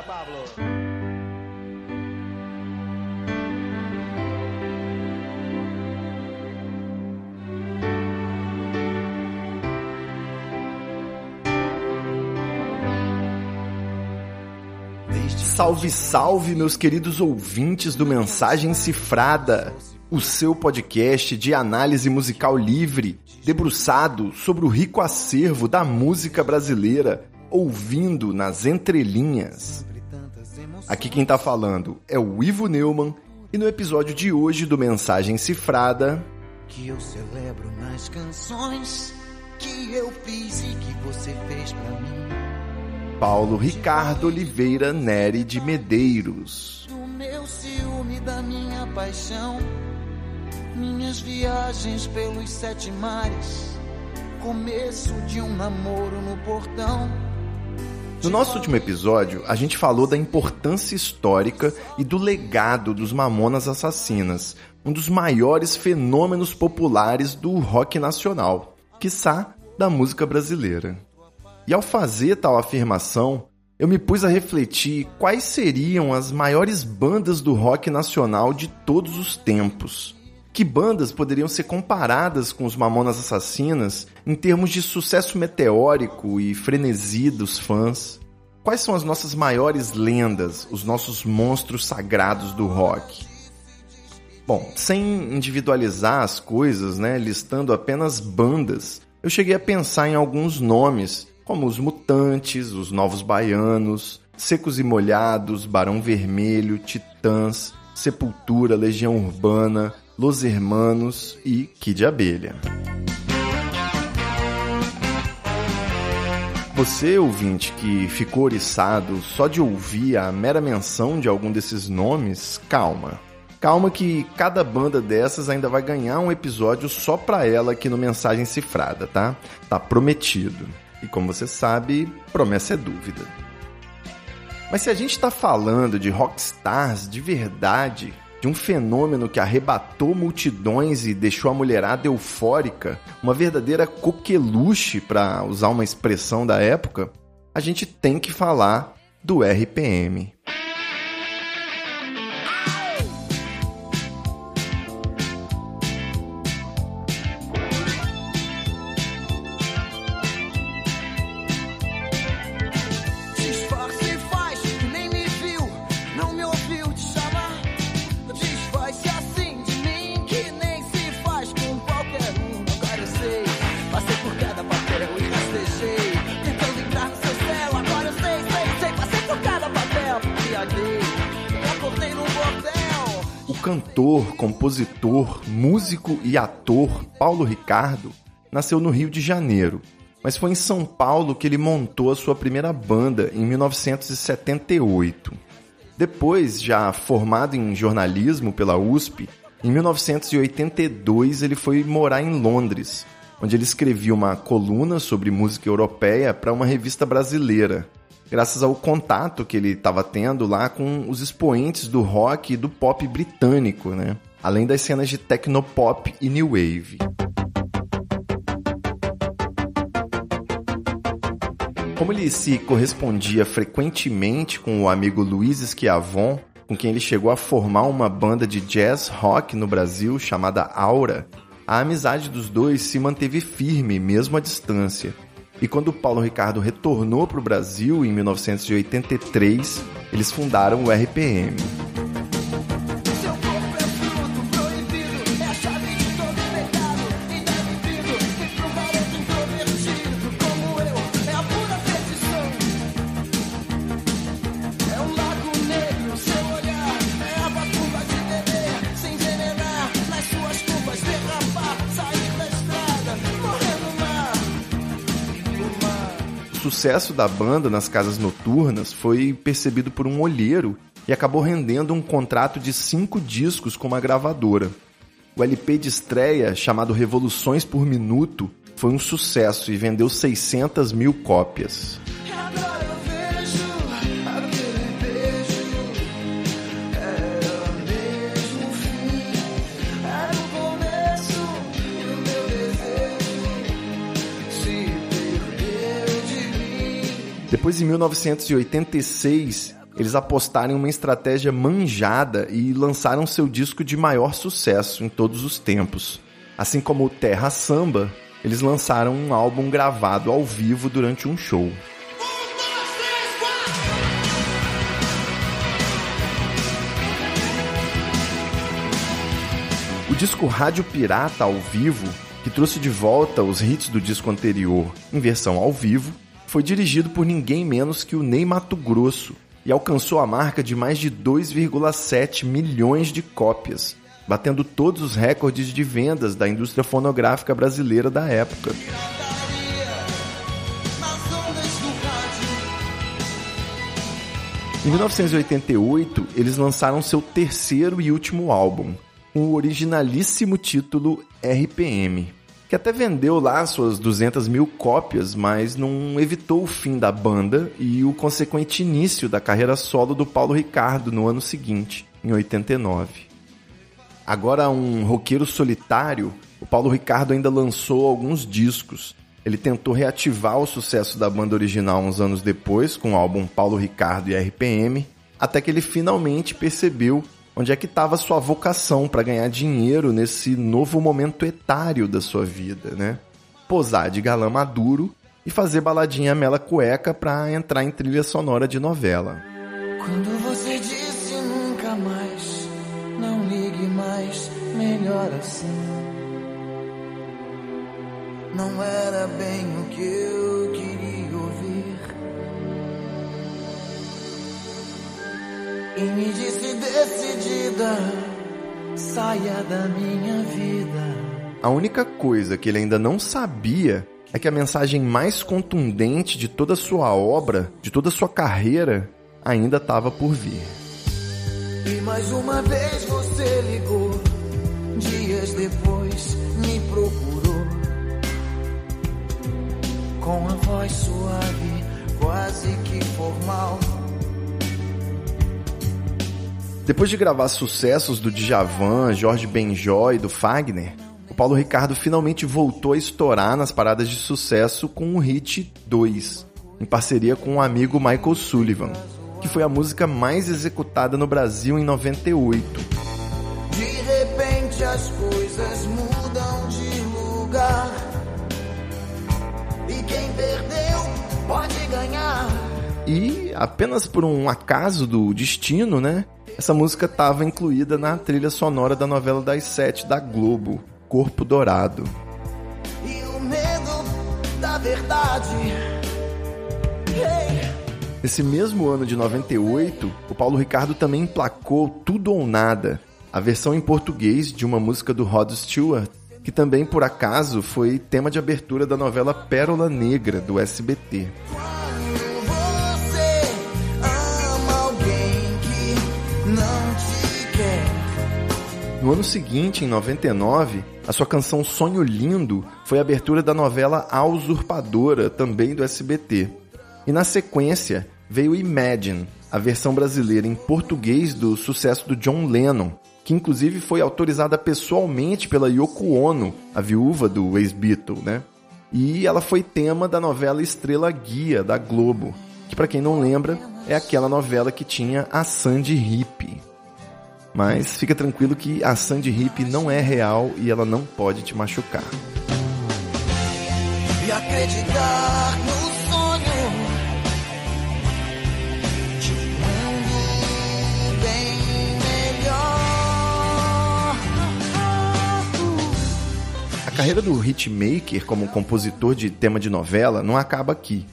Venga, Pablo. Salve, salve, meus queridos ouvintes do Mensagem Cifrada, o seu podcast de análise musical livre, debruçado sobre o rico acervo da música brasileira, ouvindo nas entrelinhas. Aqui quem tá falando é o Ivo Neumann e no episódio de hoje do Mensagem Cifrada. Que eu celebro nas canções que eu fiz e que você fez pra mim. Paulo Ricardo Oliveira Neri de Medeiros. Do meu ciúme, da minha paixão, minhas viagens pelos sete mares, começo de um namoro no portão. No nosso último episódio, a gente falou da importância histórica e do legado dos Mamonas Assassinas, um dos maiores fenômenos populares do rock nacional, quiçá da música brasileira. E ao fazer tal afirmação, eu me pus a refletir quais seriam as maiores bandas do rock nacional de todos os tempos. Que bandas poderiam ser comparadas com os Mamonas Assassinas em termos de sucesso meteórico e frenesi dos fãs? Quais são as nossas maiores lendas, os nossos monstros sagrados do rock? Bom, sem individualizar as coisas, né, listando apenas bandas, eu cheguei a pensar em alguns nomes como os Mutantes, os Novos Baianos, Secos e Molhados, Barão Vermelho, Titãs, Sepultura, Legião Urbana, Los Hermanos e Kid Abelha. Você, ouvinte, que ficou oriçado só de ouvir a mera menção de algum desses nomes, calma. Calma que cada banda dessas ainda vai ganhar um episódio só pra ela aqui no Mensagem Cifrada, tá? Tá prometido. E como você sabe, promessa é dúvida. Mas se a gente está falando de rockstars de verdade, de um fenômeno que arrebatou multidões e deixou a mulherada eufórica, uma verdadeira coqueluche, para usar uma expressão da época, a gente tem que falar do RPM. E ator Paulo Ricardo nasceu no Rio de Janeiro, mas foi em São Paulo que ele montou a sua primeira banda em 1978. Depois, já formado em jornalismo pela USP, em 1982 ele foi morar em Londres, onde ele escrevia uma coluna sobre música europeia para uma revista brasileira, graças ao contato que ele estava tendo lá com os expoentes do rock e do pop britânico, né? Além das cenas de technopop e new wave. Como ele se correspondia frequentemente com o amigo Luiz Schiavon, com quem ele chegou a formar uma banda de jazz rock no Brasil chamada Aura, a amizade dos dois se manteve firme mesmo à distância. E quando Paulo Ricardo retornou para o Brasil em 1983, eles fundaram o RPM. Sucesso da banda nas casas noturnas foi percebido por um olheiro e acabou rendendo um contrato de cinco discos com uma gravadora. O LP de estreia, chamado Revoluções por Minuto, foi um sucesso e vendeu 600 mil cópias. De. Depois, em 1986, eles apostaram em uma estratégia manjada e lançaram seu disco de maior sucesso em todos os tempos. Assim como o Terra Samba, eles lançaram um álbum gravado ao vivo durante um show. O disco Rádio Pirata ao vivo, que trouxe de volta os hits do disco anterior em versão ao vivo, foi dirigido por ninguém menos que o Ney Mato Grosso e alcançou a marca de mais de 2,7 milhões de cópias, batendo todos os recordes de vendas da indústria fonográfica brasileira da época. Em 1988, eles lançaram seu terceiro e último álbum, com o originalíssimo título RPM, que até vendeu lá suas 200 mil cópias, mas não evitou o fim da banda e o consequente início da carreira solo do Paulo Ricardo no ano seguinte, em 89. Agora um roqueiro solitário, o Paulo Ricardo ainda lançou alguns discos. Ele tentou reativar o sucesso da banda original uns anos depois, com o álbum Paulo Ricardo e RPM, até que ele finalmente percebeu onde é que estava sua vocação para ganhar dinheiro nesse novo momento etário da sua vida, né? Posar de galã maduro e fazer baladinha mela cueca para entrar em trilha sonora de novela. Quando você disse nunca mais, não ligue mais, melhor assim. Não era bem o que eu queria E me disse decidida, saia da minha vida. A única coisa que ele ainda não sabia é que a mensagem mais contundente de toda a sua obra, de toda a sua carreira, ainda estava por vir. E mais uma vez você ligou, dias depois me procurou. Com a voz suave, quase que formal. Depois de gravar sucessos do Djavan, Jorge Benjó e do Fagner, o Paulo Ricardo finalmente voltou a estourar nas paradas de sucesso com o hit 2, em parceria com o amigo Michael Sullivan, que foi a música mais executada no Brasil em 98. De repente as coisas mudam de lugar. E quem perdeu pode ganhar. E apenas por um acaso do destino, né? Essa música estava incluída na trilha sonora da novela das sete da Globo, Corpo Dourado. E o medo da verdade. Ei, Nesse mesmo ano de 98, o Paulo Ricardo também emplacou Tudo ou Nada, a versão em português de uma música do Rod Stewart, que também por acaso foi tema de abertura da novela Pérola Negra do SBT. No ano seguinte, em 99, a sua canção Sonho Lindo foi a abertura da novela A Usurpadora, também do SBT. E na sequência, veio Imagine, a versão brasileira em português do sucesso do John Lennon, que inclusive foi autorizada pessoalmente pela Yoko Ono, a viúva do ex-Beatle, né? E ela foi tema da novela Estrela Guia, da Globo, que para quem não lembra, é aquela novela que tinha a Sandy Hip. Mas fica tranquilo que a Sandy Hip não é real e ela não pode te machucar. E acreditar no sonho de um mundo bem melhor. A carreira do hitmaker como compositor de tema de novela não acaba aqui,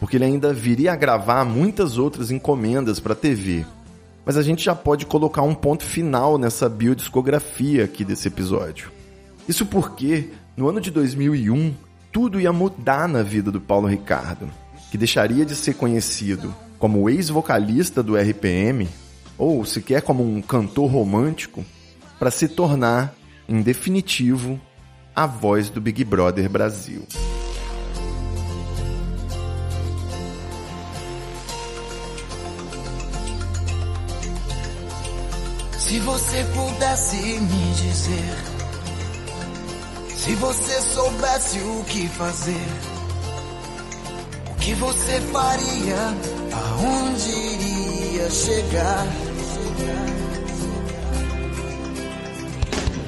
porque ele ainda viria a gravar muitas outras encomendas para TV. Mas a gente já pode colocar um ponto final nessa biodiscografia aqui desse episódio. Isso porque, no ano de 2001, tudo ia mudar na vida do Paulo Ricardo, que deixaria de ser conhecido como ex-vocalista do RPM, ou sequer como um cantor romântico, para se tornar, em definitivo, a voz do Big Brother Brasil. Se você pudesse me dizer, se você soubesse o que fazer, o que você faria, aonde iria? chegar.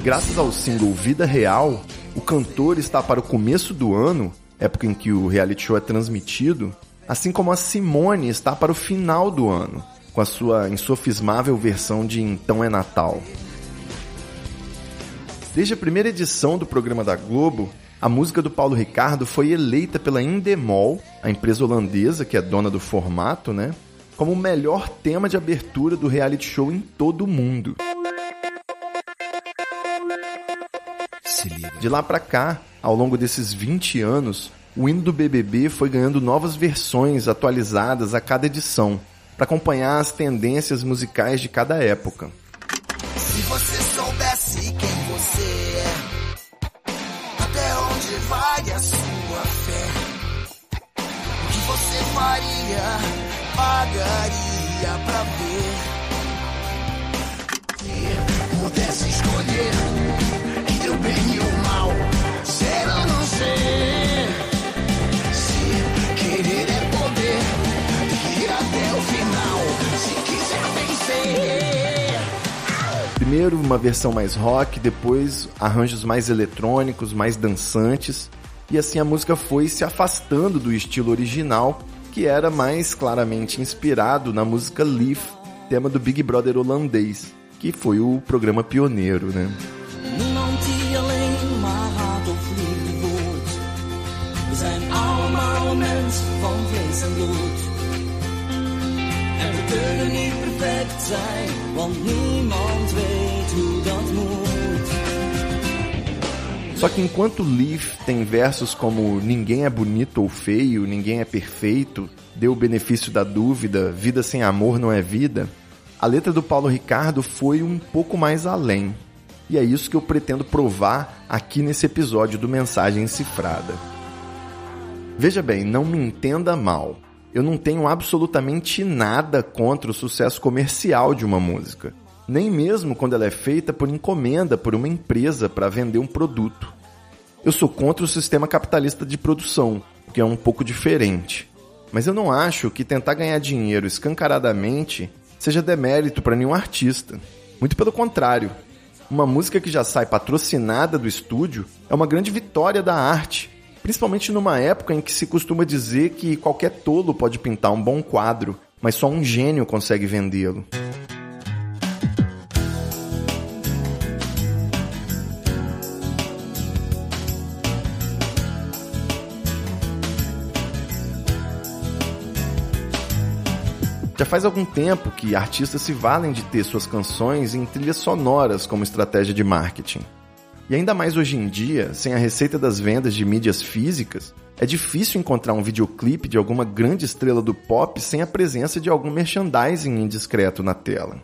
Graças ao single Vida Real, o cantor está para o começo do ano, época em que o reality show é transmitido, assim como a Simone está para o final do ano, com a sua insofismável versão de Então é Natal. Desde a primeira edição do programa da Globo, a música do Paulo Ricardo foi eleita pela Indemol, a empresa holandesa que é dona do formato, né, como o melhor tema de abertura do reality show em todo o mundo. De lá para cá, ao longo desses 20 anos, o hino do BBB foi ganhando novas versões atualizadas a cada edição, para acompanhar as tendências musicais de cada época. Se você soubesse quem você é, até onde vai a sua fé, o que você faria, pagaria pra ver. Se pudesse escolher Primeiro uma versão mais rock, depois arranjos mais eletrônicos, mais dançantes, e assim a música foi se afastando do estilo original, que era mais claramente inspirado na música Leaf, tema do Big Brother holandês, que foi o programa pioneiro, né? Só que enquanto Leaf tem versos como ninguém é bonito ou feio, ninguém é perfeito, dê o benefício da dúvida, vida sem amor não é vida, a letra do Paulo Ricardo foi um pouco mais além. E é isso que eu pretendo provar aqui nesse episódio do Mensagem Cifrada. Veja bem, não me entenda mal. Eu não tenho absolutamente nada contra o sucesso comercial de uma música, nem mesmo quando ela é feita por encomenda por uma empresa para vender um produto. Eu sou contra o sistema capitalista de produção, que é um pouco diferente. Mas eu não acho que tentar ganhar dinheiro escancaradamente seja demérito para nenhum artista. Muito pelo contrário. Uma música que já sai patrocinada do estúdio é uma grande vitória da arte, principalmente numa época em que se costuma dizer que qualquer tolo pode pintar um bom quadro, mas só um gênio consegue vendê-lo. Faz algum tempo que artistas se valem de ter suas canções em trilhas sonoras como estratégia de marketing. E ainda mais hoje em dia, sem a receita das vendas de mídias físicas, é difícil encontrar um videoclipe de alguma grande estrela do pop sem a presença de algum merchandising indiscreto na tela.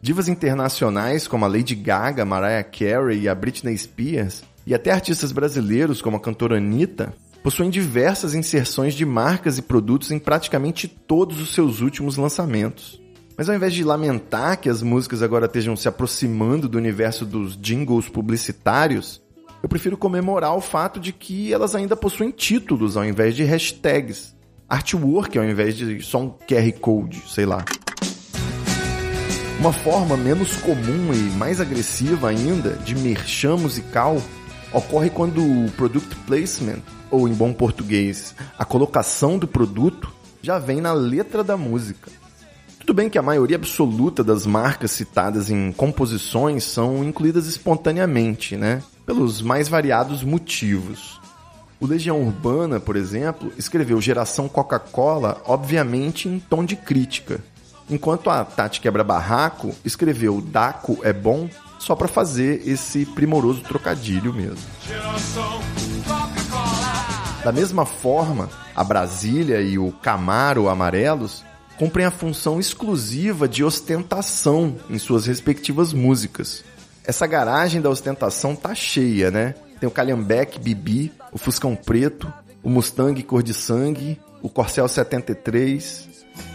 Divas internacionais como a Lady Gaga, Mariah Carey e a Britney Spears, e até artistas brasileiros como a cantora Anitta, possuem diversas inserções de marcas e produtos em praticamente todos os seus últimos lançamentos. Mas ao invés de lamentar que as músicas agora estejam se aproximando do universo dos jingles publicitários, eu prefiro comemorar o fato de que elas ainda possuem títulos ao invés de hashtags, artwork ao invés de só um QR Code, sei lá. Uma forma menos comum e mais agressiva ainda de merchan musical ocorre quando o product placement, ou em bom português, a colocação do produto, já vem na letra da música. Tudo bem que a maioria absoluta das marcas citadas em composições são incluídas espontaneamente, né? Pelos mais variados motivos. O Legião Urbana, por exemplo, escreveu Geração Coca-Cola, obviamente em tom de crítica, enquanto a Tati Quebra Barraco escreveu Daco é bom só para fazer esse primoroso trocadilho mesmo. Da mesma forma, a Brasília e o Camaro amarelos cumprem a função exclusiva de ostentação em suas respectivas músicas. Essa garagem da ostentação tá cheia, né? Tem o Calhambeque Bibi, o Fuscão Preto, o Mustang Cor de Sangue, o Corcel 73,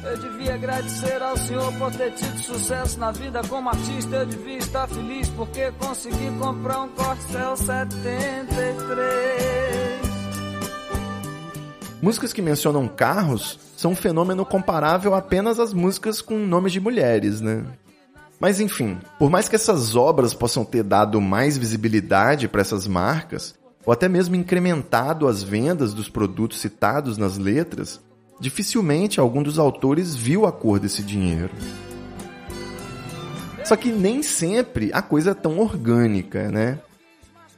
Eu devia agradecer ao senhor por ter tido sucesso na vida como artista. Eu devia estar feliz porque consegui comprar um Corcel 73. Músicas que mencionam carros são um fenômeno comparável apenas às músicas com nomes de mulheres, né? Mas enfim, por mais que essas obras possam ter dado mais visibilidade para essas marcas, ou até mesmo incrementado as vendas dos produtos citados nas letras, dificilmente algum dos autores viu a cor desse dinheiro. Só que nem sempre a coisa é tão orgânica, né?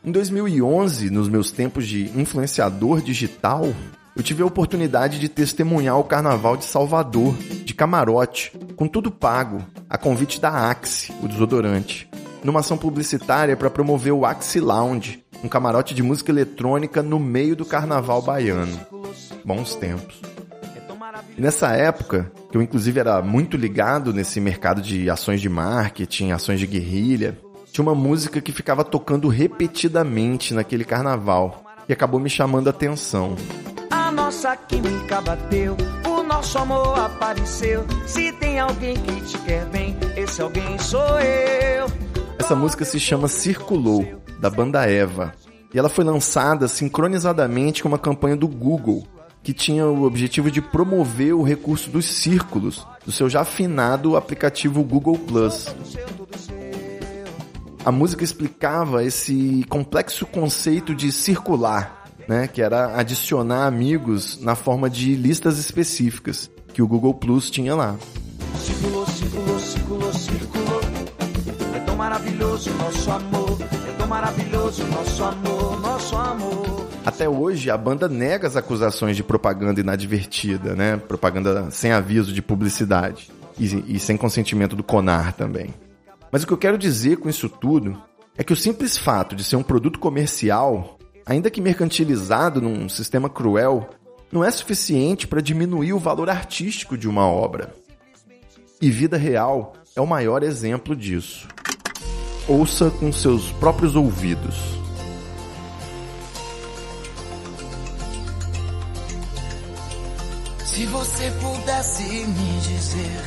Em 2011, nos meus tempos de influenciador digital, eu tive a oportunidade de testemunhar o Carnaval de Salvador, de camarote, com tudo pago, a convite da Axe, o desodorante, numa ação publicitária para promover o Axe Lounge, um camarote de música eletrônica no meio do Carnaval baiano. Bons tempos. E nessa época, que eu inclusive era muito ligado nesse mercado de ações de marketing, ações de guerrilha, tinha uma música que ficava tocando repetidamente naquele carnaval e acabou me chamando a atenção nossa química bateu, o nosso amor apareceu. Se tem alguém que te quer bem, esse alguém sou eu. Essa música se chama Circulou, da banda Eva. E ela foi lançada sincronizadamente com uma campanha do Google, que tinha o objetivo de promover o recurso dos círculos do seu já afinado aplicativo Google Plus. A música explicava esse complexo conceito de circular, né, que era adicionar amigos na forma de listas específicas que o Google Plus tinha lá. Circulou, circulou, circulou, circulou. É tão maravilhoso nosso amor, é tão maravilhoso nosso amor, nosso amor. Até hoje, a banda nega as acusações de propaganda inadvertida, né? Propaganda sem aviso de publicidade. E, e sem consentimento do CONAR também. Mas o que eu quero dizer com isso tudo é que o simples fato de ser um produto comercial ainda que mercantilizado num sistema cruel, não é suficiente para diminuir o valor artístico de uma obra. E Vida Real é o maior exemplo disso. Ouça com seus próprios ouvidos. Se você pudesse me dizer,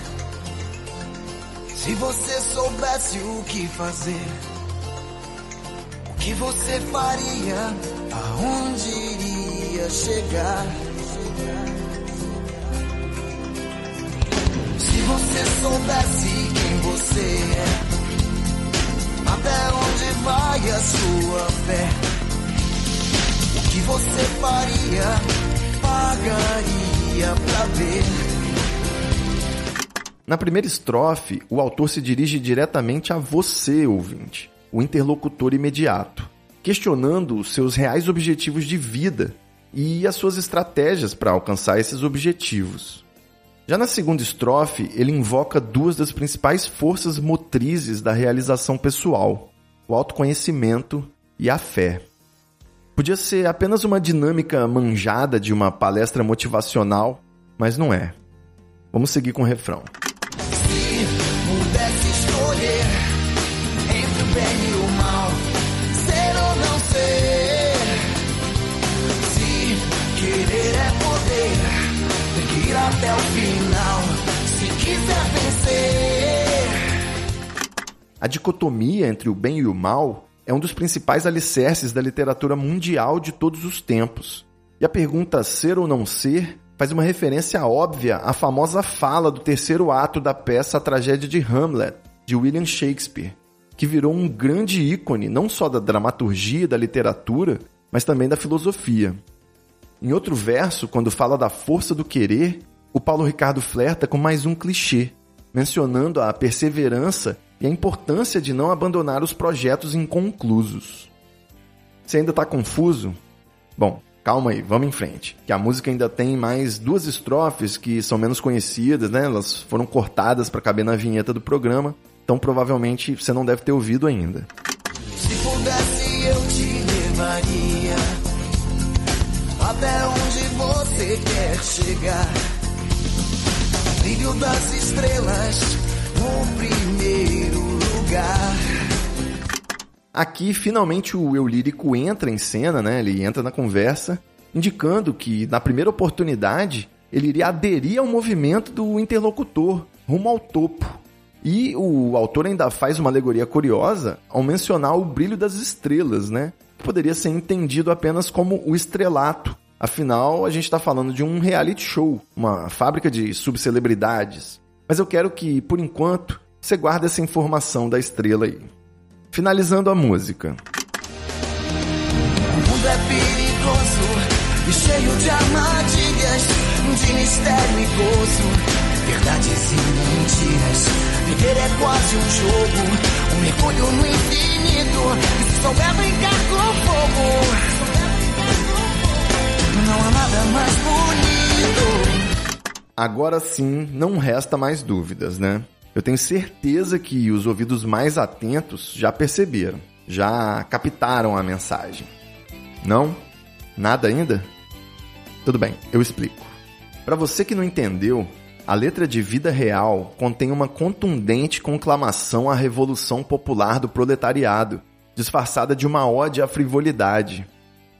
se você soubesse o que fazer que você faria? Aonde iria chegar? Se você soubesse quem você é, até onde vai a sua fé? O que você faria? Pagaria pra ver. Na primeira estrofe, o autor se dirige diretamente a você, ouvinte o interlocutor imediato, questionando os seus reais objetivos de vida e as suas estratégias para alcançar esses objetivos. Já na segunda estrofe, ele invoca duas das principais forças motrizes da realização pessoal: o autoconhecimento e a fé. Podia ser apenas uma dinâmica manjada de uma palestra motivacional, mas não é. Vamos seguir com o refrão. Dicotomia entre o bem e o mal é um dos principais alicerces da literatura mundial de todos os tempos. E a pergunta ser ou não ser faz uma referência óbvia à famosa fala do terceiro ato da peça A Tragédia de Hamlet, de William Shakespeare, que virou um grande ícone não só da dramaturgia e da literatura, mas também da filosofia. Em outro verso, quando fala da força do querer, o Paulo Ricardo flerta com mais um clichê, mencionando a perseverança e a importância de não abandonar os projetos inconclusos. Você ainda está confuso? Bom, calma aí, vamos em frente. Que a música ainda tem mais duas estrofes que são menos conhecidas, né? Elas foram cortadas para caber na vinheta do programa, então provavelmente você não deve ter ouvido ainda. Se pudesse eu te levaria até onde você quer chegar brilho das estrelas no primeiro lugar. Aqui, finalmente, o eu lírico entra em cena, né? Ele entra na conversa, indicando que, na primeira oportunidade, ele iria aderir ao movimento do interlocutor, rumo ao topo. E o autor ainda faz uma alegoria curiosa ao mencionar o brilho das estrelas, né? Que poderia ser entendido apenas como o estrelato, Afinal, a gente está falando de um reality show, uma fábrica de subcelebridades. Mas eu quero que, por enquanto, você guarde essa informação da estrela aí. Finalizando a música. O mundo é perigoso e cheio de armadilhas, de mistério e gozo, verdades e mentiras. Viver é quase um jogo, um mergulho no infinito. E se souber brincar com fogo, não há nada mais bonito. Agora sim, não resta mais dúvidas, né? Eu tenho certeza que os ouvidos mais atentos já perceberam, já captaram a mensagem. Não? Nada ainda? Tudo bem, eu explico. Para você que não entendeu, a letra de Vida Real contém uma contundente conclamação à revolução popular do proletariado, disfarçada de uma ode à frivolidade.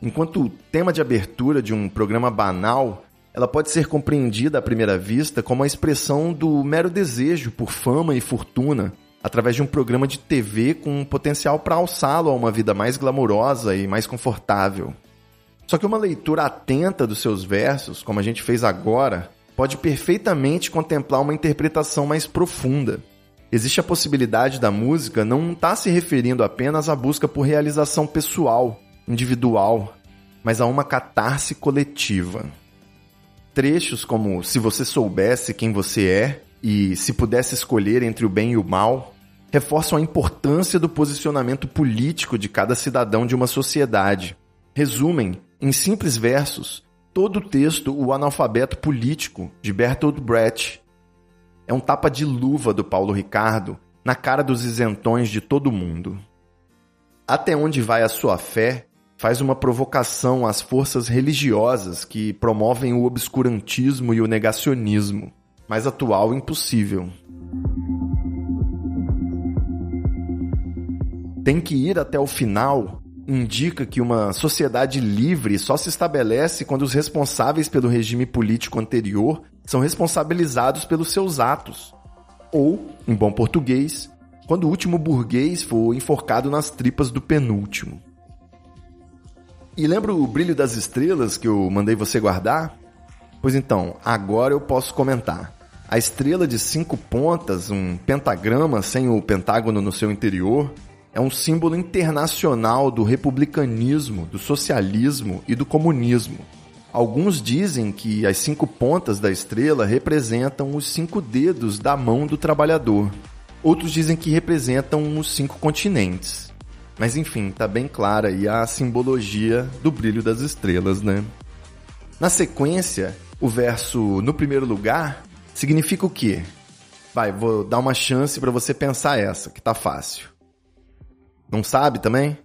Enquanto o tema de abertura de um programa banal, ela pode ser compreendida à primeira vista como a expressão do mero desejo por fama e fortuna, através de um programa de TV com um potencial para alçá-lo a uma vida mais glamourosa e mais confortável. Só que uma leitura atenta dos seus versos, como a gente fez agora, pode perfeitamente contemplar uma interpretação mais profunda. Existe a possibilidade da música não estar tá se referindo apenas à busca por realização pessoal, individual, mas a uma catarse coletiva. Trechos como Se você soubesse quem você é e Se pudesse escolher entre o bem e o mal reforçam a importância do posicionamento político de cada cidadão de uma sociedade. Resumem, em simples versos, todo o texto O Analfabeto Político, de Bertolt Brecht. É um tapa de luva do Paulo Ricardo na cara dos isentões de todo mundo. Até onde vai a sua fé faz uma provocação às forças religiosas que promovem o obscurantismo e o negacionismo, mais atual impossível. Tem que ir até o final indica que uma sociedade livre só se estabelece quando os responsáveis pelo regime político anterior são responsabilizados pelos seus atos. Ou, em bom português, quando o último burguês for enforcado nas tripas do penúltimo. E lembra o brilho das estrelas que eu mandei você guardar? Pois então, agora eu posso comentar. A estrela de cinco pontas, um pentagrama sem o pentágono no seu interior, é um símbolo internacional do republicanismo, do socialismo e do comunismo. Alguns dizem que as cinco pontas da estrela representam os cinco dedos da mão do trabalhador. Outros dizem que representam os cinco continentes. Mas enfim, tá bem clara aí a simbologia do brilho das estrelas, né? Na sequência, o verso no primeiro lugar significa o quê? Vai, vou dar uma chance para você pensar essa, que tá fácil. Não sabe também?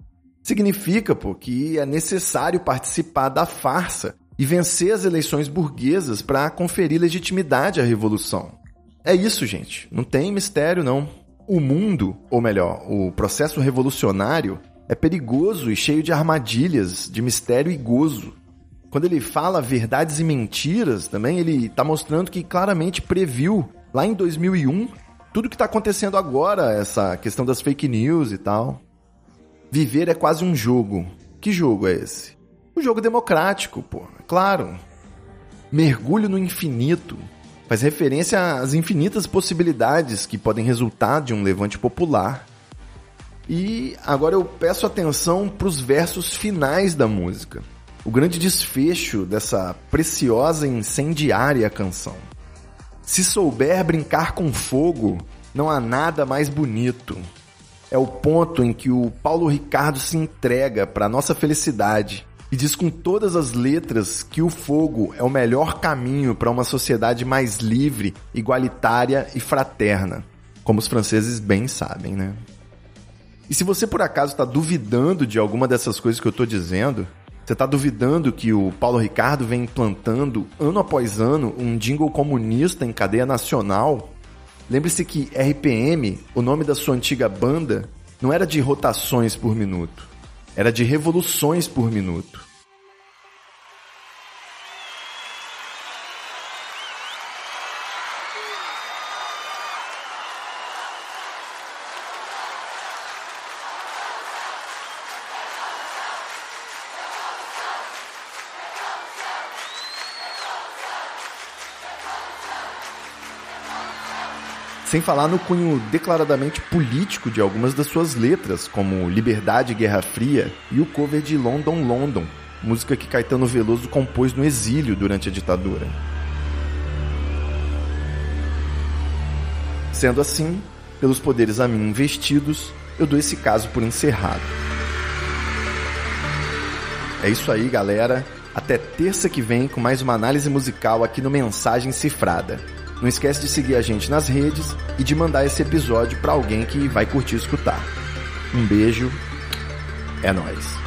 Significa, pô, que é necessário participar da farsa e vencer as eleições burguesas para conferir legitimidade à revolução. É isso, gente. Não tem mistério, não. O mundo, ou melhor, o processo revolucionário, é perigoso e cheio de armadilhas, de mistério e gozo. Quando ele fala verdades e mentiras, também ele está mostrando que claramente previu, lá em 2001, tudo que está acontecendo agora, essa questão das fake news e tal. Viver é quase um jogo. Que jogo é esse? Um jogo democrático, pô. Claro. Mergulho no infinito. Faz referência às infinitas possibilidades que podem resultar de um levante popular. E agora eu peço atenção para os versos finais da música. O grande desfecho dessa preciosa e incendiária canção. Se souber brincar com fogo, não há nada mais bonito é o ponto em que o Paulo Ricardo se entrega para nossa felicidade e diz com todas as letras que o fogo é o melhor caminho para uma sociedade mais livre, igualitária e fraterna, como os franceses bem sabem, né? E se você por acaso está duvidando de alguma dessas coisas que eu estou dizendo, você está duvidando que o Paulo Ricardo vem implantando ano após ano um jingle comunista em cadeia nacional Lembre-se que RPM, o nome da sua antiga banda, não era de rotações por minuto, era de revoluções por minuto. Sem falar no cunho declaradamente político de algumas das suas letras, como Liberdade Guerra Fria e o cover de London London, música que Caetano Veloso compôs no exílio durante a ditadura. Sendo assim, pelos poderes a mim investidos, eu dou esse caso por encerrado. É isso aí, galera. Até terça que vem com mais uma análise musical aqui no Mensagem Cifrada. Não esquece de seguir a gente nas redes e de mandar esse episódio para alguém que vai curtir escutar. Um beijo, é nós.